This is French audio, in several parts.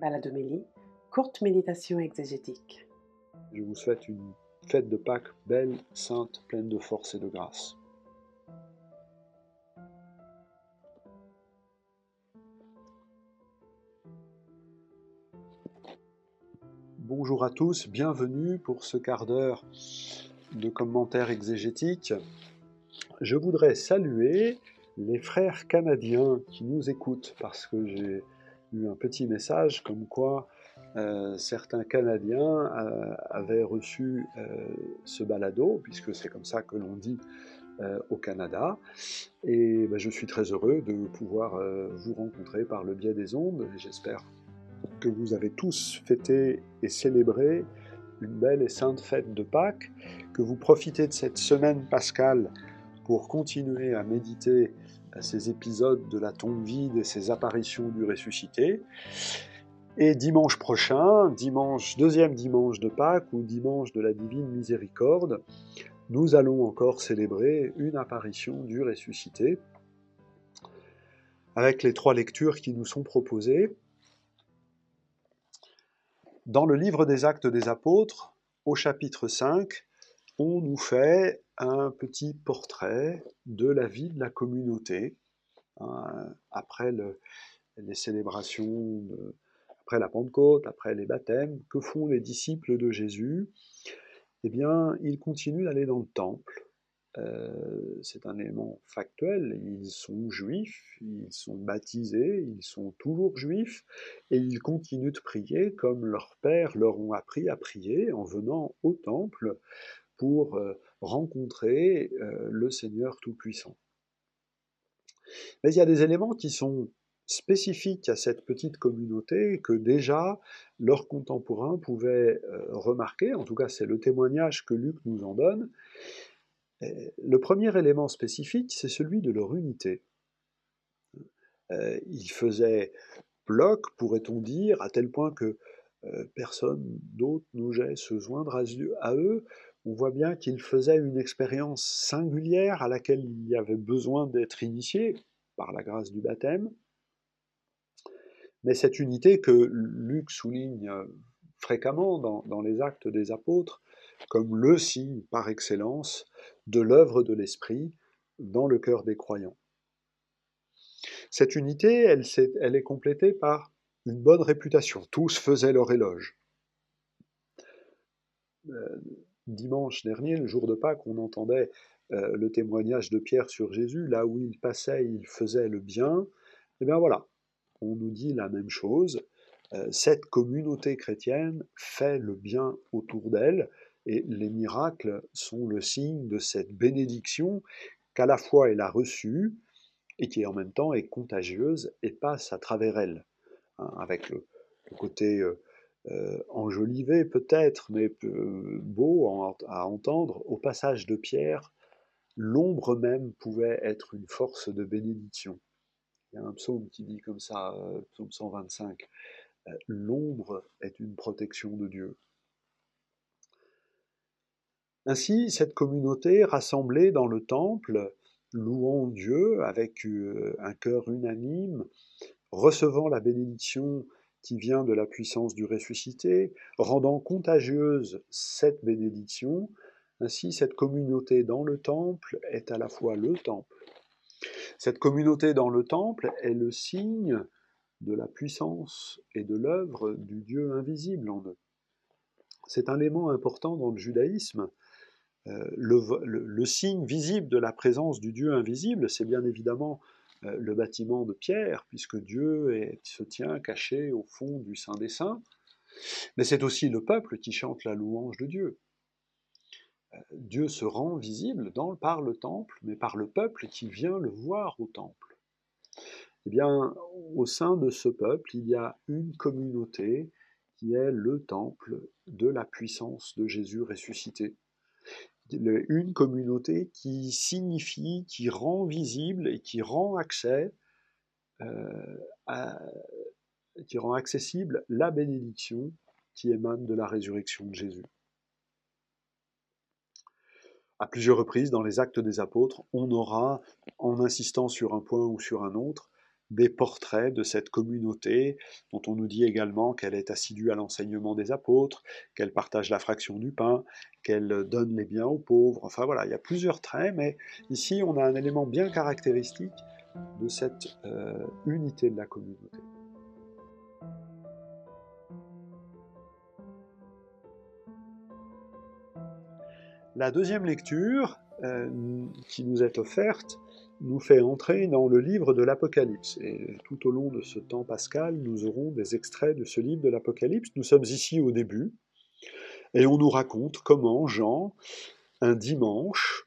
Baladomélie, courte méditation exégétique. Je vous souhaite une fête de Pâques belle, sainte, pleine de force et de grâce. Bonjour à tous, bienvenue pour ce quart d'heure de commentaires exégétiques. Je voudrais saluer les frères canadiens qui nous écoutent parce que j'ai eu un petit message comme quoi euh, certains Canadiens euh, avaient reçu euh, ce balado, puisque c'est comme ça que l'on dit au Canada. Et ben, je suis très heureux de pouvoir vous rencontrer par le biais des ondes. J'espère que vous avez tous fêté et célébré une belle et sainte fête de Pâques, que vous profitez de cette semaine pascale pour continuer à méditer ces épisodes de la tombe vide et ces apparitions du ressuscité. Et dimanche prochain, dimanche, deuxième dimanche de Pâques ou dimanche de la divine miséricorde, nous allons encore célébrer une apparition du ressuscité avec les trois lectures qui nous sont proposées. Dans le livre des actes des apôtres, au chapitre 5, on nous fait un petit portrait de la vie de la communauté hein, après les célébrations, après la Pentecôte, après les baptêmes. Que font les disciples de Jésus? Eh bien, ils continuent d'aller dans le temple. Euh, c'est un élément factuel, ils sont juifs, ils sont baptisés, ils sont toujours juifs, et ils continuent de prier comme leurs pères leur ont appris à prier en venant au temple pour euh, rencontrer euh, le Seigneur Tout-Puissant. Mais il y a des éléments qui sont spécifiques à cette petite communauté que déjà leurs contemporains pouvaient remarquer, en tout cas c'est le témoignage que Luc nous en donne. Le premier élément spécifique, c'est celui de leur unité. Ils faisaient bloc, pourrait-on dire, à tel point que personne d'autre n'osait se joindre à eux, on voit bien qu'il faisait une expérience singulière à laquelle il y avait besoin d'être initié par la grâce du baptême. Mais cette unité que Luc souligne euh, fréquemment dans, les actes des apôtres comme le signe par excellence de l'œuvre de l'Esprit dans le cœur des croyants. Cette unité, elle, est complétée par une bonne réputation. Tous faisaient leur éloge. Euh, dimanche dernier, le jour de Pâques, on entendait euh, le témoignage de Pierre sur Jésus, là où il passait, il faisait le bien. Et eh bien voilà, on nous dit la même chose. Euh, cette communauté chrétienne fait le bien autour d'elle, et les miracles sont le signe de cette bénédiction qu'à la fois elle a reçue, et qui en même temps est contagieuse et passe à travers elle, hein, avec le, côté euh, euh, enjolivé peut-être, mais beau à entendre, au passage de Pierre, l'ombre même pouvait être une force de bénédiction. Il y a un psaume qui dit comme ça, euh, psaume 125, euh, l'ombre est une protection de Dieu. Ainsi, cette communauté rassemblée dans le temple, louant Dieu avec un cœur unanime, recevant la bénédiction qui vient de la puissance du ressuscité, rendant contagieuse cette bénédiction. Ainsi, cette communauté dans le temple est à la fois le temple. Cette communauté dans le temple est le signe de la puissance et de l'œuvre du Dieu invisible en eux. C'est un élément important dans le judaïsme. Le, signe visible de la présence du Dieu invisible, c'est bien évidemment euh, le bâtiment de pierre, puisque Dieu se tient caché au fond du Saint des Saints, mais c'est aussi le peuple qui chante la louange de Dieu. Euh, Dieu se rend visible par le temple, mais par le peuple qui vient le voir au temple. Eh bien, au sein de ce peuple, il y a une communauté qui est le temple de la puissance de Jésus ressuscité une communauté qui signifie, qui rend visible et qui rend accès, euh, qui rend accessible la bénédiction qui émane de la résurrection de Jésus. À plusieurs reprises, dans les actes des apôtres, on aura, en insistant sur un point ou sur un autre, des portraits de cette communauté, dont on nous dit également qu'elle est assidue à l'enseignement des apôtres, qu'elle partage la fraction du pain, qu'elle donne les biens aux pauvres. Enfin voilà, il y a plusieurs traits, mais ici on a un élément bien caractéristique de cette euh, unité de la communauté. La deuxième lecture euh, qui nous est offerte nous fait entrer dans le livre de l'Apocalypse. Et tout au long de ce temps pascal, nous aurons des extraits de ce livre de l'Apocalypse. Nous sommes ici au début, et on nous raconte comment Jean, un dimanche,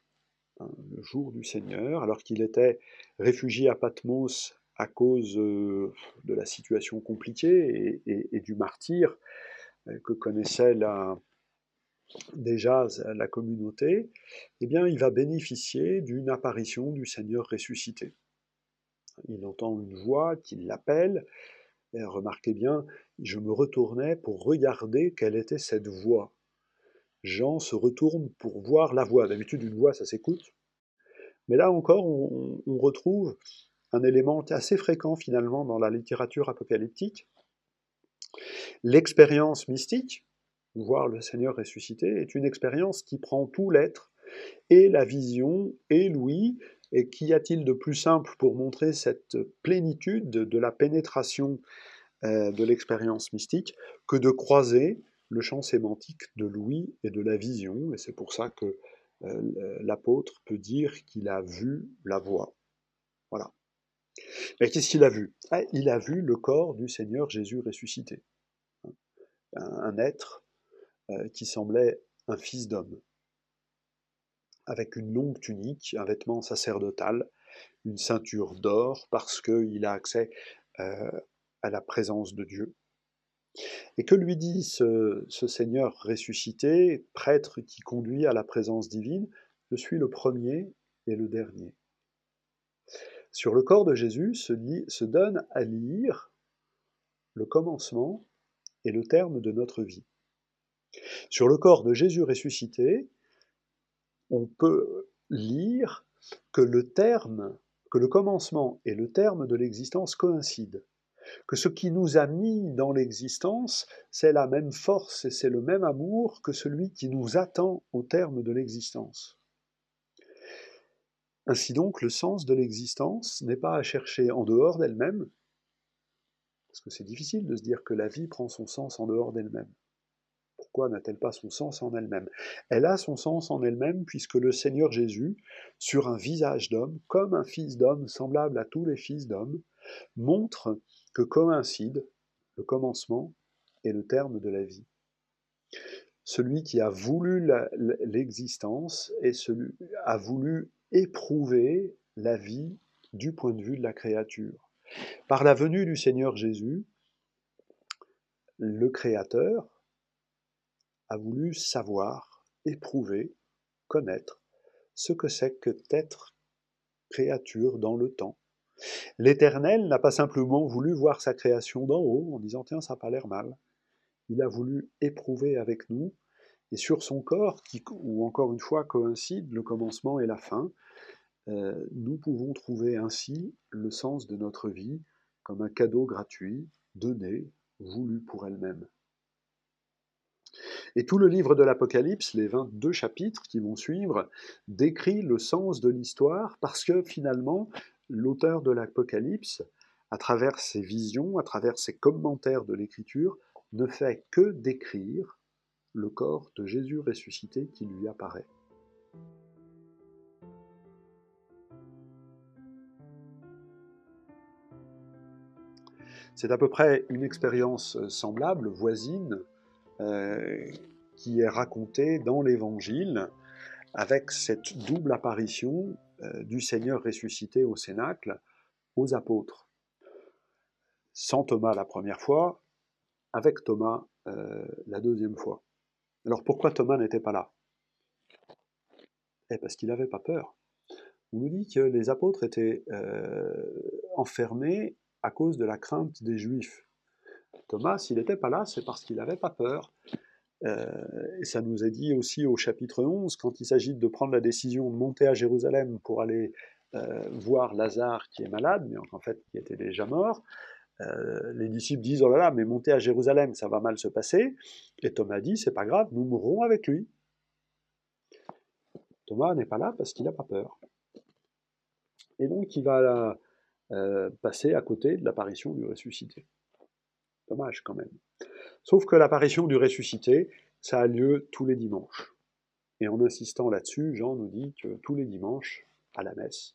hein, le jour du Seigneur, alors qu'il était réfugié à Patmos à cause euh, de la situation compliquée et, du martyr euh, que connaissait la, déjà la communauté, eh bien, il va bénéficier d'une apparition du Seigneur ressuscité. Il entend une voix qui l'appelle. Remarquez bien, je me retournais pour regarder quelle était cette voix. Jean se retourne pour voir la voix. D'habitude, une voix, ça s'écoute. Mais là encore, on, on retrouve un élément assez fréquent finalement dans la littérature apocalyptique. L'expérience mystique, voir le Seigneur ressuscité, est une expérience qui prend tout l'être, et la vision, et l'ouïe, et qu'y a-t-il de plus simple pour montrer cette plénitude de la pénétration euh, de l'expérience mystique que de croiser le champ sémantique de l'ouïe et de la vision, et c'est pour ça que euh, l'apôtre peut dire qu'il a vu la voix. Voilà. Mais qu'est-ce qu'il a vu? Ah, Il a vu le corps du Seigneur Jésus ressuscité. Un être euh, qui semblait un fils d'homme, avec une longue tunique, un vêtement sacerdotal, une ceinture d'or, parce qu'il a accès euh, à la présence de Dieu. Et que lui dit ce, Seigneur ressuscité, prêtre qui conduit à la présence divine Je suis le premier et le dernier. Sur le corps de Jésus se donne à lire le commencement et le terme de notre vie. Sur le corps de Jésus ressuscité, on peut lire que le terme, que le commencement et le terme de l'existence coïncident, que ce qui nous a mis dans l'existence, c'est la même force et c'est le même amour que celui qui nous attend au terme de l'existence. Ainsi donc, le sens de l'existence n'est pas à chercher en dehors d'elle-même, parce que c'est difficile de se dire que la vie prend son sens en dehors d'elle-même. Pourquoi n'a-t-elle pas son sens en elle-même? Elle a son sens en elle-même puisque le Seigneur Jésus, sur un visage d'homme, comme un fils d'homme semblable à tous les fils d'hommes, montre que coïncide le commencement et le terme de la vie. Celui qui a voulu l'existence et a voulu éprouver la vie du point de vue de la créature. Par la venue du Seigneur Jésus, le Créateur, a voulu savoir, éprouver, connaître ce que c'est que d'être créature dans le temps. L'Éternel n'a pas simplement voulu voir sa création d'en haut en disant tiens ça n'a pas l'air mal. Il a voulu éprouver avec nous et sur son corps, qui, ou encore une fois coïncide le commencement et la fin, euh, nous pouvons trouver ainsi le sens de notre vie comme un cadeau gratuit, donné, voulu pour elle-même. Et tout le livre de l'Apocalypse, les 22 chapitres qui vont suivre, décrit le sens de l'histoire parce que finalement, l'auteur de l'Apocalypse, à travers ses visions, à travers ses commentaires de l'Écriture, ne fait que décrire le corps de Jésus ressuscité qui lui apparaît. C'est à peu près une expérience semblable, voisine, qui est raconté dans l'Évangile avec cette double apparition euh, du Seigneur ressuscité au Cénacle aux apôtres. Sans Thomas la première fois, avec Thomas euh, la deuxième fois. Alors pourquoi Thomas n'était pas là? Eh parce qu'il n'avait pas peur. On nous dit que les apôtres étaient enfermés à cause de la crainte des Juifs. Thomas, s'il n'était pas là, c'est parce qu'il n'avait pas peur. Euh, et ça nous est dit aussi au chapitre 11, quand il s'agit de prendre la décision de monter à Jérusalem pour aller euh, voir Lazare qui est malade, mais en fait qui était déjà mort. Euh, les disciples disent Oh là là, mais montez à Jérusalem, ça va mal se passer. Et Thomas dit C'est pas grave, nous mourrons avec lui. Thomas n'est pas là parce qu'il n'a pas peur. Et donc il va passer à côté de l'apparition du ressuscité. Dommage quand même. Sauf que l'apparition du ressuscité, ça a lieu tous les dimanches. Et en insistant là-dessus, Jean nous dit que tous les dimanches, à la messe,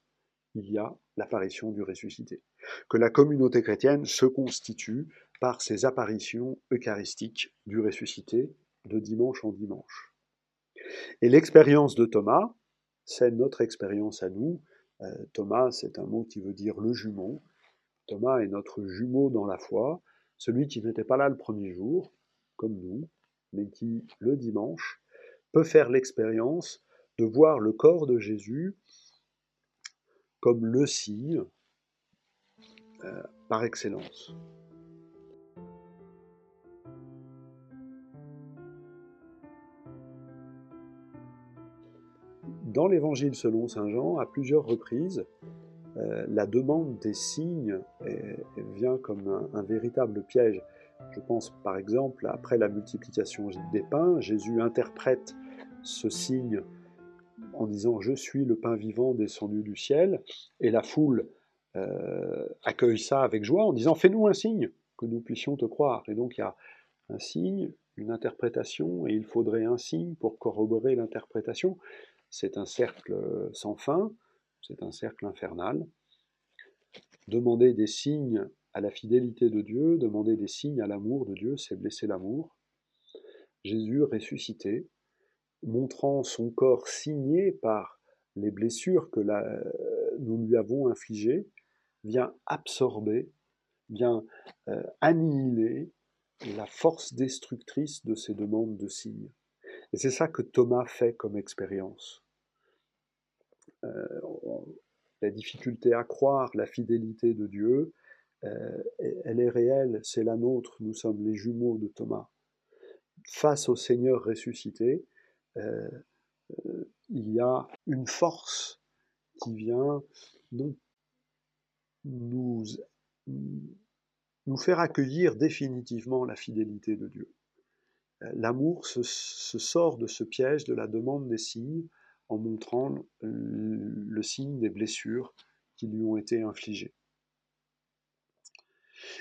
il y a l'apparition du ressuscité. Que la communauté chrétienne se constitue par ces apparitions eucharistiques du ressuscité de dimanche en dimanche. Et l'expérience de Thomas, c'est notre expérience à nous. Euh, Thomas, c'est un mot qui veut dire le jumeau. Thomas est notre jumeau dans la foi, celui qui n'était pas là le premier jour, comme nous, mais qui, le dimanche, peut faire l'expérience de voir le corps de Jésus comme le signe euh, par excellence. Dans l'Évangile selon Saint Jean, à plusieurs reprises, euh, la demande des signes vient comme un, véritable piège. Je pense par exemple, après la multiplication des pains, Jésus interprète ce signe en disant Je suis le pain vivant descendu du ciel, et la foule euh, accueille ça avec joie en disant Fais-nous un signe, que nous puissions te croire. Et donc il y a un signe, une interprétation, et il faudrait un signe pour corroborer l'interprétation. C'est un cercle sans fin, c'est un cercle infernal. Demander des signes à la fidélité de Dieu, demander des signes à l'amour de Dieu, c'est blesser l'amour. Jésus ressuscité, montrant son corps signé par les blessures que nous lui avons infligées, vient absorber, vient euh, annihiler la force destructrice de ces demandes de signes. Et c'est ça que Thomas fait comme expérience. Euh, la difficulté à croire la fidélité de Dieu, euh, elle est réelle, c'est la nôtre, nous sommes les jumeaux de Thomas. Face au Seigneur ressuscité, euh, il y a une force qui vient nous, nous, nous faire accueillir définitivement la fidélité de Dieu. L'amour se, sort de ce piège de la demande des signes en montrant le signe des blessures qui lui ont été infligées.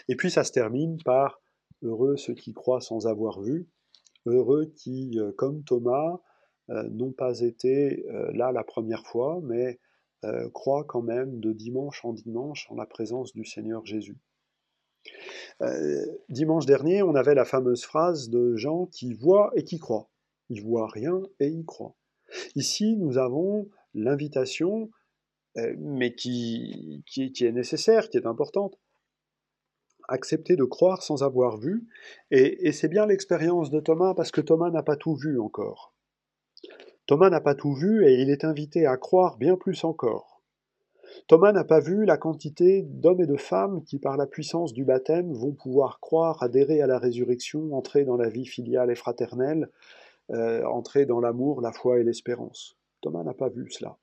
Et puis ça se termine par heureux ceux qui croient sans avoir vu, heureux qui, euh, comme Thomas, euh, n'ont pas été euh, là la première fois, mais croient quand même de dimanche en dimanche en la présence du Seigneur Jésus. dimanche dernier, on avait la fameuse phrase de Jean qui voit et qui croit. Il voit rien et il croit. Ici, nous avons l'invitation, euh, mais qui, est nécessaire, qui est importante. Accepter de croire sans avoir vu, et, c'est bien l'expérience de Thomas, parce que Thomas n'a pas tout vu encore. Thomas n'a pas tout vu et il est invité à croire bien plus encore. Thomas n'a pas vu la quantité d'hommes et de femmes qui, par la puissance du baptême, vont pouvoir croire, adhérer à la résurrection, entrer dans la vie filiale et fraternelle, euh, entrer dans l'amour, la foi et l'espérance. Thomas n'a pas vu cela.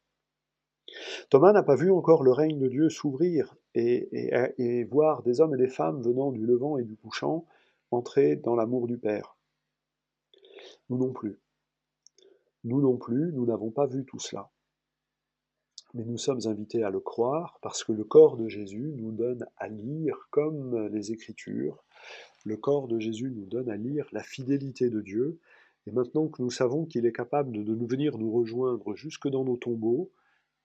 Thomas n'a pas vu encore le règne de Dieu s'ouvrir et, voir des hommes et des femmes venant du levant et du couchant entrer dans l'amour du Père. Nous non plus. Nous non plus, nous n'avons pas vu tout cela. Mais nous sommes invités à le croire parce que le corps de Jésus nous donne à lire comme les Écritures. Le corps de Jésus nous donne à lire la fidélité de Dieu et maintenant que nous savons qu'il est capable de nous venir nous rejoindre jusque dans nos tombeaux,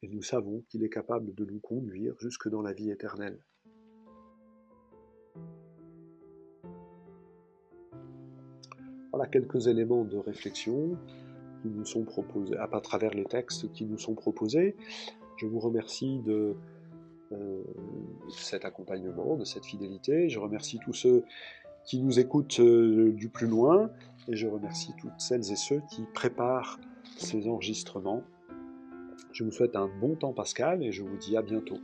et nous savons qu'il est capable de nous conduire jusque dans la vie éternelle. Voilà quelques éléments de réflexion qui nous sont proposés, à travers les textes qui nous sont proposés. Je vous remercie de euh, cet accompagnement, de cette fidélité. Je remercie tous ceux qui nous écoutent euh, du plus loin et je remercie toutes celles et ceux qui préparent ces enregistrements. Je vous souhaite un bon temps pascal et je vous dis à bientôt.